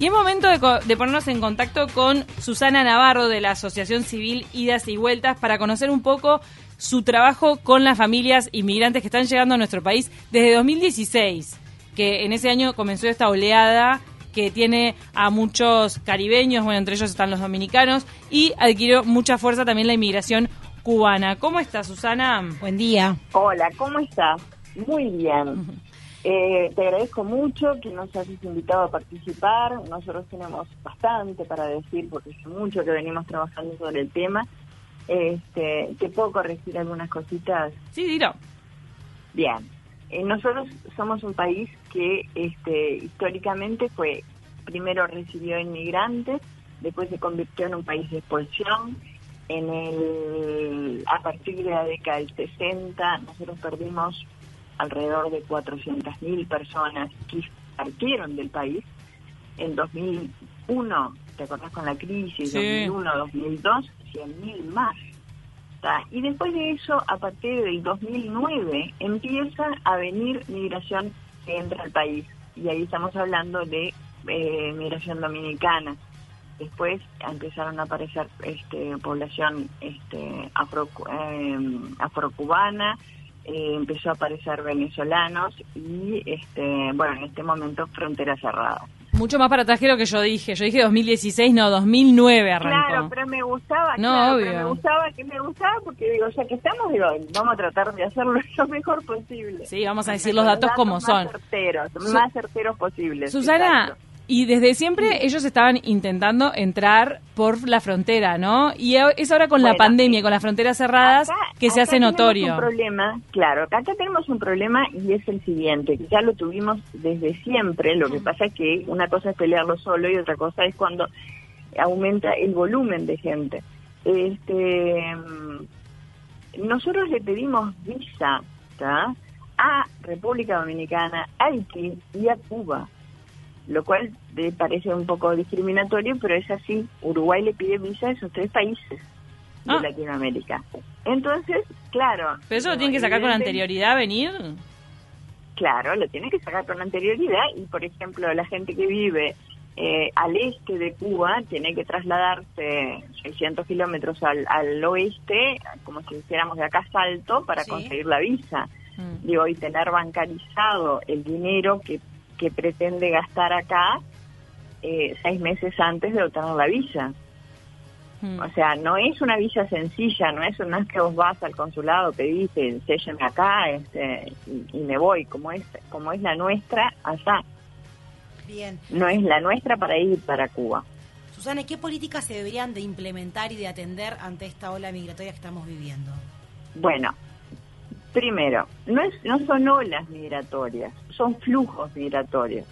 Y es momento de, co- de ponernos en contacto con Susana Navarro de la Asociación Civil Idas y Vueltas para conocer un poco su trabajo con las familias inmigrantes que están llegando a nuestro país desde 2016, que en ese año comenzó esta oleada que tiene a muchos caribeños, bueno, entre ellos están los dominicanos, y adquirió mucha fuerza también la inmigración cubana. ¿Cómo está, Susana? Buen día. Hola, ¿cómo estás? Muy bien. Eh, te agradezco mucho que nos hayas invitado a participar. Nosotros tenemos bastante para decir porque hace mucho que venimos trabajando sobre el tema. Este, ¿Te puedo corregir algunas cositas? Sí, dilo. Bien. Eh, nosotros somos un país que este, históricamente fue primero recibió inmigrantes, después se convirtió en un país de expulsión. En el, a partir de la década del 60 nosotros perdimos alrededor de 400.000 personas que partieron del país. En 2001, ¿te acordás con la crisis? Sí. 2001, 2002, 100.000 más. Y después de eso, a partir del 2009, empieza a venir migración que entra al país. Y ahí estamos hablando de eh, migración dominicana. Después empezaron a aparecer este, población este, afro, eh, afrocubana, eh, empezó a aparecer venezolanos y, este, bueno, en este momento frontera cerrada. Mucho más para atrás que lo que yo dije. Yo dije 2016, no, 2009 arrancó. Claro, pero me gustaba, No, claro, obvio. pero me gustaba, que me gustaba porque digo, ya que estamos, digo, vamos a tratar de hacerlo lo mejor posible. Sí, vamos a decir los datos como más son. Certeros, Su- más certeros posibles. Susana, exacto. Y desde siempre ellos estaban intentando entrar por la frontera, ¿no? Y es ahora con la pandemia y con las fronteras cerradas Acá- que se acá hace notorio. Un problema, claro, acá tenemos un problema y es el siguiente, que ya lo tuvimos desde siempre, lo que pasa es que una cosa es pelearlo solo y otra cosa es cuando aumenta el volumen de gente. Este, mm, nosotros le pedimos visa ¿tá? a República Dominicana, a Haití y a Cuba, lo cual me parece un poco discriminatorio, pero es así. Uruguay le pide visa a esos tres países de Ah. Latinoamérica. Entonces, claro. Pero eso lo tienen que sacar con anterioridad, venir. Claro, lo tienen que sacar con anterioridad y, por ejemplo, la gente que vive eh, al este de Cuba tiene que trasladarse 600 kilómetros al, al oeste, como si hiciéramos de acá Salto, para Sí. conseguir la visa. Mm. Digo, y tener bancarizado el dinero que, que pretende gastar acá eh, seis meses antes de obtener la visa. Mm. O sea, no es una visa sencilla, no es una que vos vas al consulado, pedís, eh, sélleme acá este, y, y me voy, como es, como es la nuestra allá. Bien. No es la nuestra para ir para Cuba. Susana, ¿qué políticas se deberían de implementar y de atender ante esta ola migratoria que estamos viviendo? Bueno, primero, no, es, no son olas migratorias, son flujos migratorios.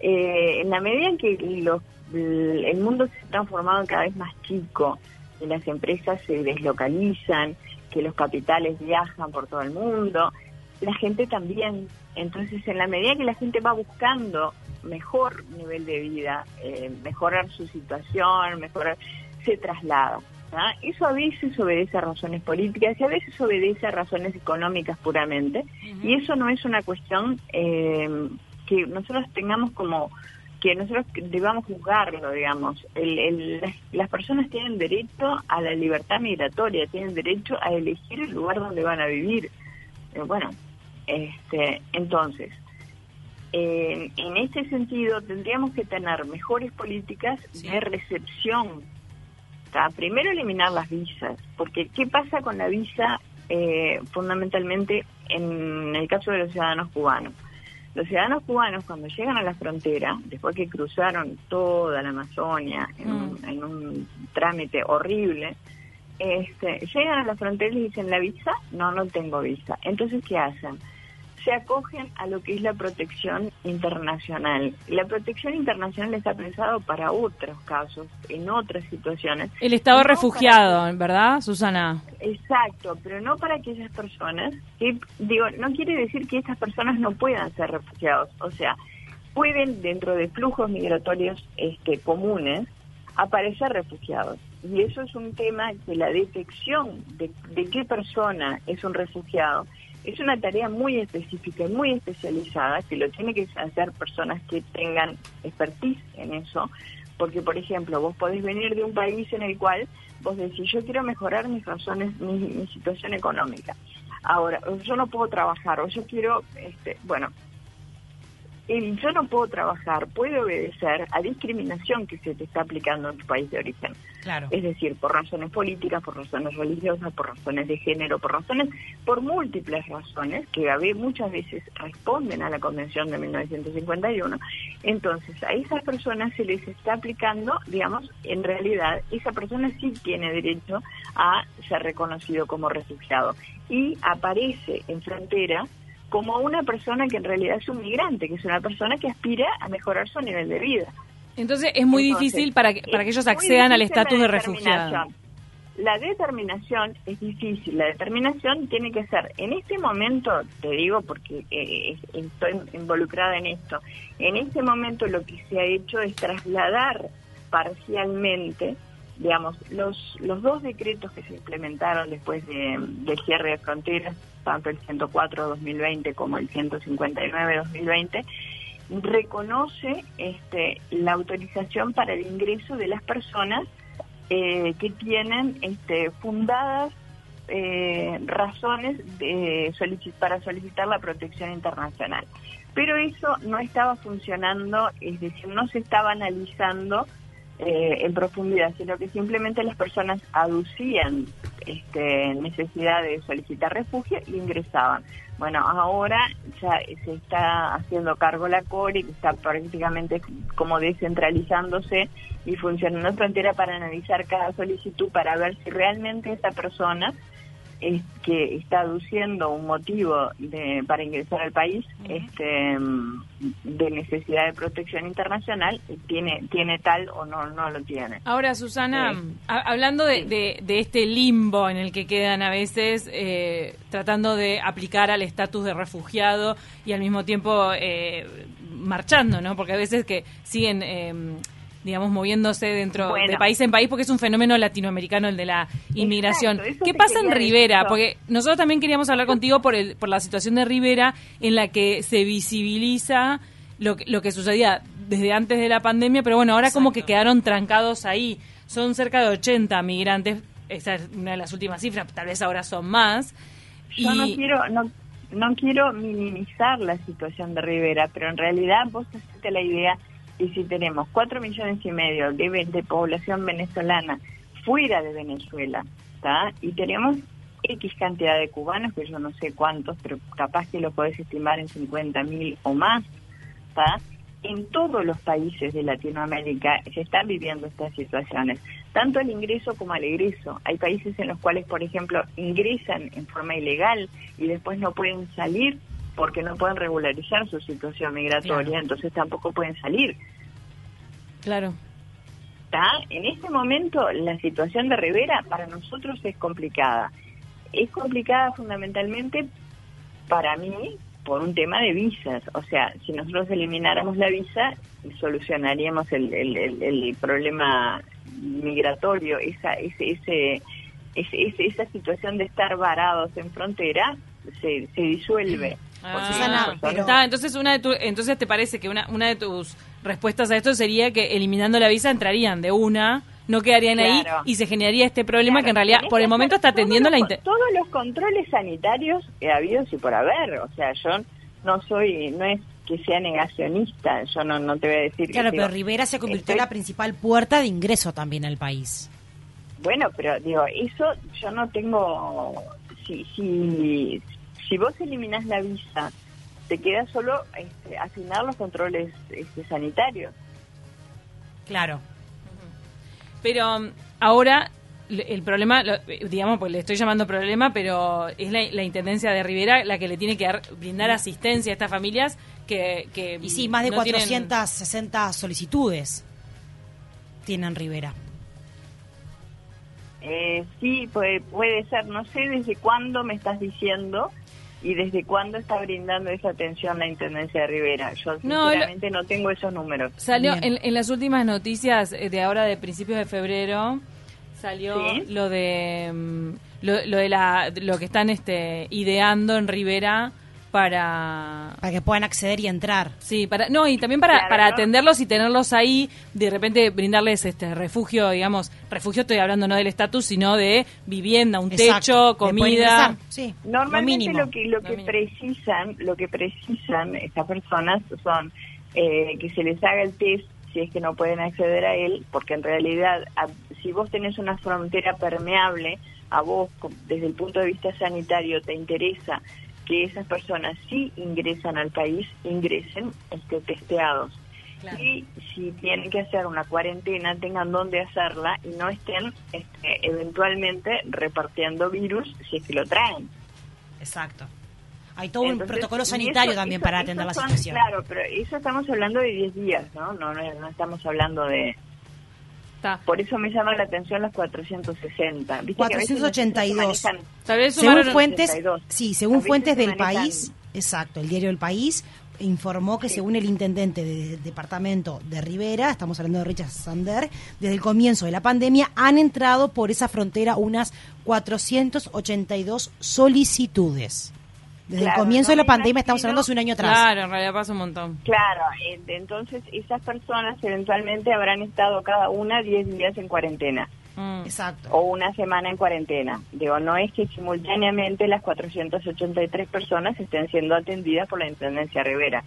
Eh, en la medida en que los, el mundo se ha transformado cada vez más chico, que las empresas se deslocalizan, que los capitales viajan por todo el mundo, la gente también. Entonces, en la medida que la gente va buscando mejor nivel de vida, eh, mejorar su situación, mejorar, se traslada. ¿Ah? Eso a veces obedece a razones políticas y a veces obedece a razones económicas puramente. Y eso no es una cuestión eh, que nosotros tengamos como que nosotros debamos juzgarlo, digamos. El, el- las, las personas tienen derecho a la libertad migratoria, tienen derecho a elegir el lugar donde van a vivir. Eh, bueno, este, entonces, eh, en este sentido tendríamos que tener mejores políticas Sí. de recepción. Primero eliminar las visas, porque ¿qué pasa con la visa eh, fundamentalmente en el caso de los ciudadanos cubanos? Los ciudadanos cubanos cuando llegan a la frontera, después que cruzaron toda la Amazonia en, un, en un trámite horrible, este, llegan a la frontera y dicen, ¿la visa? No, no tengo visa. Entonces, ¿qué hacen? Se acogen a lo que es la protección internacional. La protección internacional está pensado para otros casos, en otras situaciones. El estado No refugiado, ¿verdad, Susana? Exacto, pero no para aquellas personas que, digo, no quiere decir que estas personas no puedan ser refugiados, o sea, pueden dentro de flujos migratorios este, comunes aparecer refugiados. Y eso es un tema que la detección de, de qué persona es un refugiado es una tarea muy específica y muy especializada que lo tiene que hacer personas que tengan expertise en eso, porque por ejemplo vos podés venir de un país en el cual vos decís yo quiero mejorar mis razones, mi, situación económica. Ahora, yo no puedo trabajar o yo quiero, este, bueno, el yo no puedo trabajar puede obedecer a discriminación que se te está aplicando en tu país de origen. Claro. Es decir, por razones políticas, por razones religiosas, por razones de género, por razones, por múltiples razones que a muchas veces responden a la Convención de 1951. Entonces, a esas personas se les está aplicando, digamos, en realidad, esa persona sí tiene derecho a ser reconocido como refugiado y aparece en frontera como una persona que en realidad es un migrante, que es una persona que aspira a mejorar su nivel de vida. Entonces es muy difícil para que, para que ellos accedan al estatus de refugiado. La determinación es difícil, la determinación tiene que ser, en este momento, te digo porque eh, estoy involucrada en esto, en este momento lo que se ha hecho es trasladar parcialmente digamos, los, los dos decretos que se implementaron después de, del cierre de fronteras, tanto el 104-2020 como el 159-2020, reconoce este, la autorización para el ingreso de las personas eh, que tienen este, fundadas eh, razones de para solicitar la protección internacional. Pero eso no estaba funcionando, es decir, no se estaba analizando eh, en profundidad, sino que simplemente las personas aducían este, necesidad de solicitar refugio y ingresaban. Bueno, ahora ya se está haciendo cargo la CORE, que está prácticamente como descentralizándose y funcionando en frontera para analizar cada solicitud para ver si realmente esa persona es que está aduciendo un motivo de, para ingresar al país este, de necesidad de protección internacional, tiene, tiene tal o no, no lo tiene. Ahora, Susana, hablando de, de, este limbo en el que quedan a veces eh, tratando de aplicar al estatus de refugiado y al mismo tiempo eh, marchando, ¿no? Porque a veces que siguen... Eh, digamos, moviéndose dentro de país en país, porque es un fenómeno latinoamericano el de la inmigración. ¿Qué pasa en Rivera? Porque nosotros también queríamos hablar contigo por, el, por la situación de Rivera, en la que se visibiliza lo, lo que sucedía desde antes de la pandemia, pero bueno, ahora como que quedaron trancados ahí. Son cerca de 80 migrantes, esa es una de las últimas cifras, tal vez ahora son más. Yo no quiero... No no quiero minimizar la situación de Rivera, pero en realidad vos hacete la idea y si tenemos cuatro millones y medio de, de población venezolana fuera de Venezuela, ¿está? y tenemos X cantidad de cubanos, que yo no sé cuántos, pero capaz que lo podés estimar en 50 mil o más, ¿está? en todos los países de Latinoamérica se están viviendo estas situaciones, tanto el ingreso como el egreso. Hay países en los cuales, por ejemplo, ingresan en forma ilegal y después no pueden salir porque no pueden regularizar su situación migratoria, entonces tampoco pueden salir. Claro. ¿Está? En este momento la situación de Rivera para nosotros es complicada. Es complicada fundamentalmente para mí por un tema de visas. O sea, si nosotros elimináramos la visa, solucionaríamos el, el, problema migratorio, esa, ese, ese, ese, esa situación de estar varados en frontera se, se disuelve. Ah, entonces una de entonces te parece que una, una de tus respuestas a esto sería que eliminando la visa entrarían de una, no quedarían ahí y se generaría este problema que en realidad por el momento está atendiendo la todos los controles sanitarios que ha habido y por haber, o sea, yo no soy no es que sea negacionista, yo no no te voy a decir Claro, pero Rivera se convirtió en la principal puerta de ingreso también al país. Bueno, pero digo, eso yo no tengo si si si vos eliminás la visa, te queda solo este, asignar los controles este, sanitarios. Claro. Pero um, ahora el problema, digamos, pues le estoy llamando problema, pero es la, Intendencia de Rivera la que le tiene que dar, brindar asistencia a estas familias que... que y sí, más de 460 solicitudes tienen Rivera. Eh, sí, puede, puede ser. No sé desde cuándo me estás diciendo y desde cuándo está brindando esa atención la Intendencia de Rivera. Yo sinceramente no, tengo esos números. Salió en, las últimas noticias eh, de ahora de principios de febrero, salió Sí. lo de mm, lo, lo de la lo que están este ideando en Rivera para Para que puedan acceder y entrar. sí para no y también para, Claro, para ¿no? atenderlos y tenerlos ahí de repente brindarles este refugio digamos refugio estoy hablando no del estatus sino de vivienda un Exacto. techo comida lo Normalmente mínimo. lo que lo Lo que mínimo. precisan, lo que precisan estas personas son eh, que se les haga el test si es que no pueden acceder a él, porque en realidad a- si vos tenés una frontera permeable, a vos desde el punto de vista sanitario te interesa que esas personas si ingresan al país ingresen este, testeados. Y si tienen que hacer una cuarentena, tengan dónde hacerla y no estén este, eventualmente repartiendo virus si es que lo traen. Exacto. Hay todo un protocolo sanitario eso- también eso- para atender la son- situación. Claro, pero eso estamos hablando de 10 días, ¿no? No, no, no estamos hablando de... Está. Por eso me llama la atención los 460. ¿Viste que a veces 482. tal vez Según fuentes, 82. sí, según fuentes se del país, exacto, el diario El País informó que Sí. según el intendente del departamento de Rivera, estamos hablando de Richard Sander, desde el comienzo de la pandemia han entrado por esa frontera unas 482 solicitudes. Desde Claro, el comienzo no de la pandemia estamos hablando hace un año atrás. claro en realidad pasa un montón Claro, entonces esas personas eventualmente habrán estado cada una 10 días en cuarentena Mm. Exacto. o una semana en cuarentena. Digo, no es que simultáneamente las 483 personas estén siendo atendidas por la Intendencia Rivera.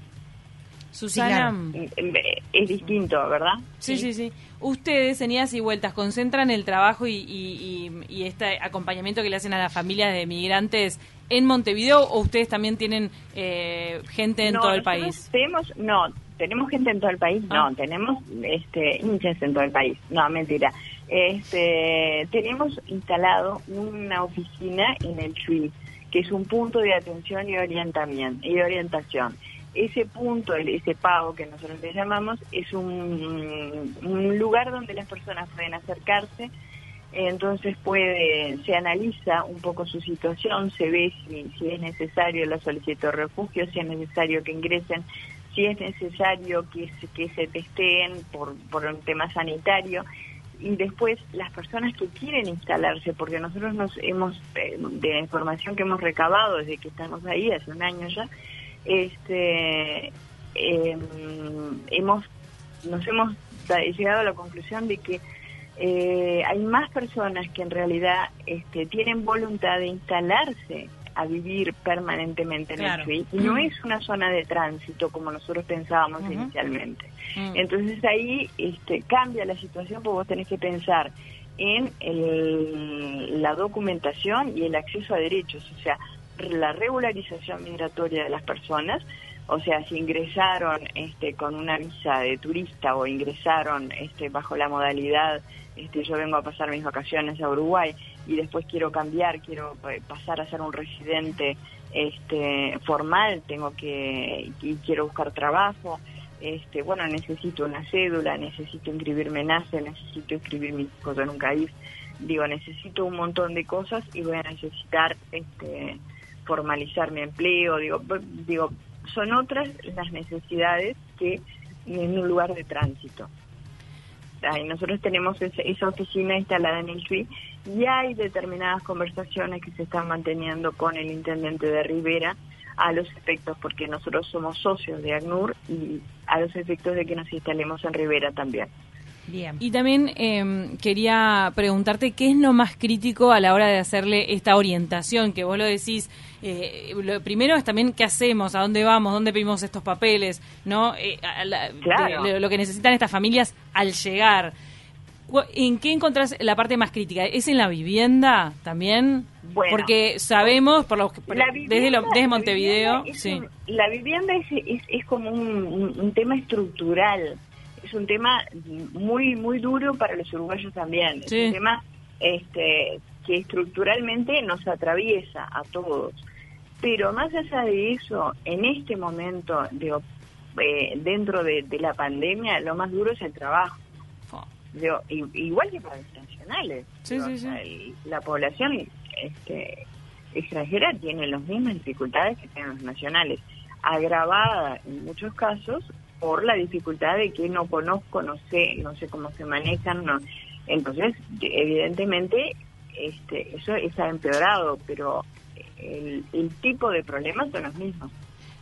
Susana claro. Eh, Es distinto, ¿verdad? Sí, sí, sí. Ustedes, en idas y vueltas, concentran el trabajo y, y, y- y este acompañamiento que le hacen a las familias de migrantes en Montevideo o ustedes también tienen eh, gente en No, todo el país? Tenemos, no, tenemos gente en todo el país, Ah. no, tenemos este, hinchas en todo el país, no, mentira. Este, tenemos instalado una oficina en el CHUI, que es un punto de atención y orientamiento y orientación. Ese punto, ese pago que nosotros le llamamos, es un, lugar donde las personas pueden acercarse. Entonces puede se analiza un poco su situación, se ve si, si es necesario la solicitud de refugio, si es necesario que ingresen, si es necesario que se, que se testeen por, por un tema sanitario. Y después las personas que quieren instalarse, porque nosotros nos hemos, eh, de la información que hemos recabado desde que estamos ahí, hace un año ya, este, em, hemos, nos hemos llegado a la conclusión de que eh, hay más personas que en realidad este, tienen voluntad de instalarse a vivir permanentemente en Claro. el y no es una zona de tránsito como nosotros pensábamos inicialmente. Mm. Entonces ahí este, cambia la situación porque vos tenés que pensar en el- la documentación y el acceso a derechos, o sea, la regularización migratoria de las personas, o sea, si ingresaron este, con una visa de turista o ingresaron este, bajo la modalidad, este, yo vengo a pasar mis vacaciones a Uruguay y después quiero cambiar, quiero eh, pasar a ser un residente este, formal, tengo que y quiero buscar trabajo, este, bueno, necesito una cédula, necesito inscribirme en ACE, necesito inscribir mis hijos en un CAIF, digo, necesito un montón de cosas y voy a necesitar este, formalizar mi empleo, digo, b- digo, son otras las necesidades que en un lugar de tránsito. Ay, nosotros tenemos esa, oficina instalada en el CHUI y hay determinadas conversaciones que se están manteniendo con el intendente de Rivera a los efectos, porque nosotros somos socios de ACNUR y a los efectos de que nos instalemos en Rivera también. Bien. Y también eh, quería preguntarte qué es lo más crítico a la hora de hacerle esta orientación, que vos lo decís, eh, lo primero es también qué hacemos, a dónde vamos, dónde pedimos estos papeles, ¿no? Eh, la- Claro. de- de lo que necesitan estas familias al llegar. ¿En qué encontrás la parte más crítica? ¿Es en la vivienda también? Bueno. Porque sabemos, por lo que- La desde, lo- desde la Montevideo, vivienda es sí. un- la vivienda es, es, es como un, un- un tema estructural, es un tema muy muy duro para los uruguayos también, Sí. es un tema este, que estructuralmente nos atraviesa a todos. Pero más allá de eso, en este momento, digo, eh, dentro de, de la pandemia, lo más duro es el trabajo. Digo, igual que para los nacionales. Sí, Digo, sí, o sea, sí. el- la población este, extranjera tiene las mismas dificultades que tienen los nacionales, agravada en muchos casos por la dificultad de que no conozco, no sé, no sé cómo se manejan, no. Entonces, evidentemente, este, eso está empeorado, pero el, el tipo de problemas son los mismos.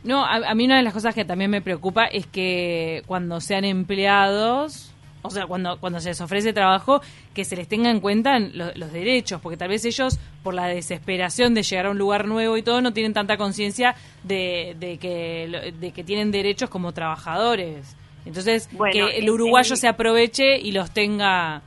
No, a, mí una de las cosas que también me preocupa es que cuando sean empleados, o sea, cuando, cuando se les ofrece trabajo, que se les tenga en cuenta los derechos, porque tal vez ellos, por la desesperación de llegar a un lugar nuevo y todo, no tienen tanta conciencia de, de, que, de que tienen derechos como trabajadores. Entonces, que el uruguayo se aproveche y los tenga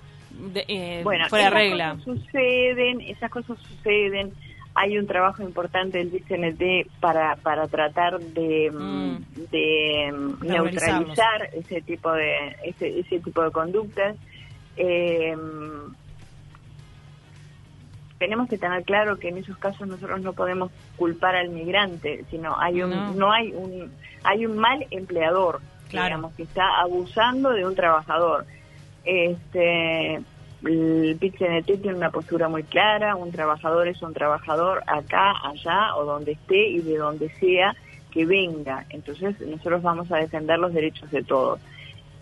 eh, fuera de regla. Cosas suceden, esas cosas suceden hay un trabajo importante del DCNT para, para tratar de, mm. de neutralizar ese tipo de ese, ese tipo de conductas. Eh, tenemos que tener claro que en esos casos nosotros no podemos culpar al migrante, sino hay un no, hay un hay un mal empleador, digamos, que está abusando de un trabajador. Este, el PIT-CNT tiene una postura muy clara, un trabajador es un trabajador acá, allá o donde esté y de donde sea que venga. Entonces nosotros vamos a defender los derechos de todos.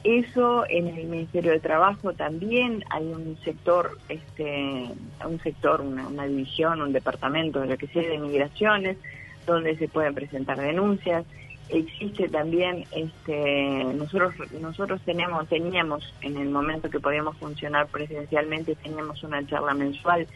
Eso en el Ministerio de Trabajo también hay un sector, este, un sector, una, una división, un departamento de lo que sea de migraciones, donde se pueden presentar denuncias existe también este nosotros nosotros tenemos teníamos en el momento que podíamos funcionar presencialmente teníamos una charla mensual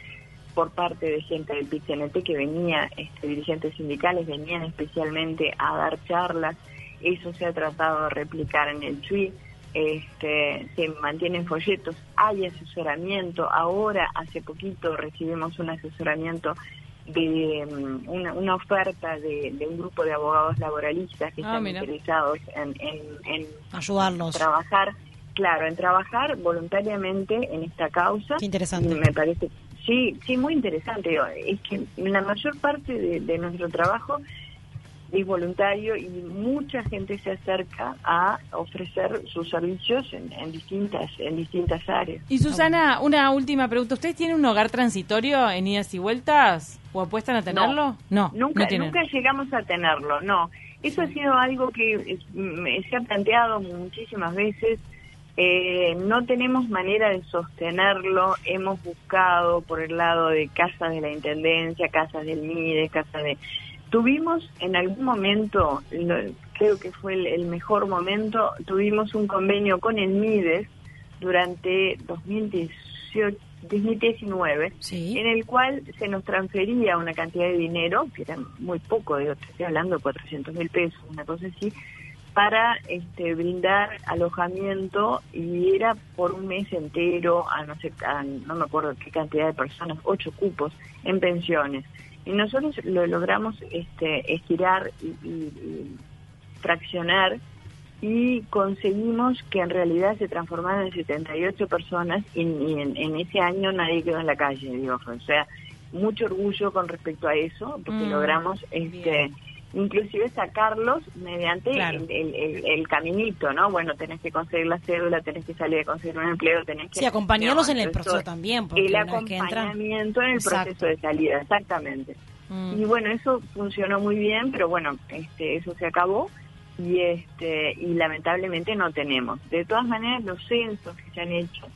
por parte de gente del PCNT que venía este, dirigentes sindicales venían especialmente a dar charlas eso se ha tratado de replicar en el tweet este, se mantienen folletos, hay asesoramiento. Ahora, hace poquito, recibimos un asesoramiento de mm, una, oferta de, un grupo de abogados laboralistas que ah, están interesados en, en, ayudarlos. trabajar claro en trabajar voluntariamente en esta causa. Qué interesante. Me parece sí sí muy interesante. Es que la mayor parte de nuestro trabajo es voluntario y mucha gente se acerca a ofrecer sus servicios en, distintas en distintas áreas. Y Susana, una última pregunta. ¿Ustedes tienen un hogar transitorio en idas y vueltas o apuestan a tenerlo? No, nunca, nunca llegamos a tenerlo, no. Eso ha sido algo que se ha planteado muchísimas veces. Eh, no tenemos manera de sostenerlo. Hemos buscado por el lado de casas de la Intendencia, casas del MIDE, casas de Tuvimos en algún momento, creo que fue el, mejor momento, tuvimos un convenio con el MIDES durante 2018, 2019, en el cual se nos transfería una cantidad de dinero, que era muy poco, digo, estoy hablando de 400 mil pesos, una cosa así, para este, brindar alojamiento y era por un mes entero a no sé, no me acuerdo qué cantidad de personas, ocho cupos en pensiones. Y nosotros lo logramos este, estirar y, fraccionar y conseguimos que en realidad se transformaran en 78 personas y, en, ese año nadie quedó en la calle, digo, o sea, mucho orgullo con respecto a eso, porque mm, logramos este inclusive sacarlos mediante el, caminito, ¿no? Bueno, tenés que conseguir la cédula, tenés que salir a conseguir un empleo, tenés que... Sí, acompañarlos en el proceso también. el acompañamiento en el proceso de salida, exactamente. Mm. Y bueno, eso funcionó muy bien, pero bueno, este, eso se acabó y este y lamentablemente no tenemos. De todas maneras, los censos que se han hecho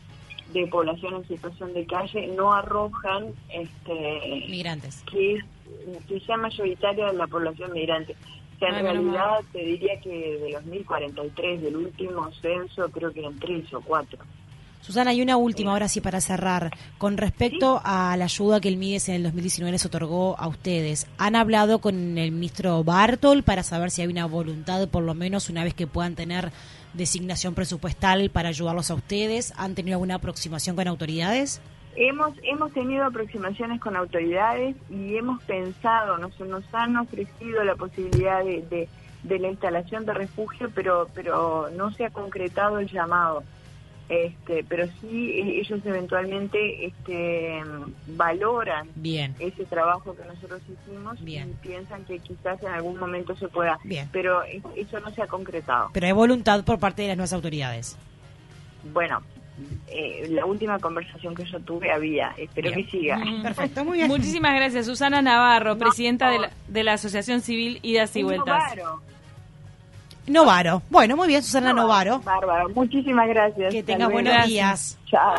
de población en situación de calle no arrojan este migrantes que que sea mayoritaria de la población migrante. que en realidad te diría que de los 1043 del último censo, creo que eran tres o cuatro. Susana, hay una última, ahora sí para cerrar. Con respecto a la ayuda que el MIDES en el 2019 les otorgó a ustedes, ¿han hablado con el ministro Bartol para saber si hay una voluntad, por lo menos una vez que puedan tener designación presupuestal para ayudarlos a ustedes? ¿Han tenido alguna aproximación con autoridades? Hemos, hemos tenido aproximaciones con autoridades y hemos pensado, nos, nos han ofrecido la posibilidad de, de, la instalación de refugio, pero, pero no se ha concretado el llamado. Este, pero sí ellos eventualmente este, valoran Bien. ese trabajo que nosotros hicimos Bien. y piensan que quizás en algún momento se pueda. Bien. Pero eso no se ha concretado. Pero hay voluntad por parte de las nuevas autoridades. Bueno, eh, la última conversación que yo tuve había. Espero que siga. Mm, perfecto, muy bien. Muchísimas gracias, Susana Navarro, presidenta de la, de la, Asociación Civil Idas y Vueltas. Novaro. Bueno, muy bien, Susana Novaro. Bárbaro, muchísimas gracias. Que Hasta tenga luego. buenos días. Chao.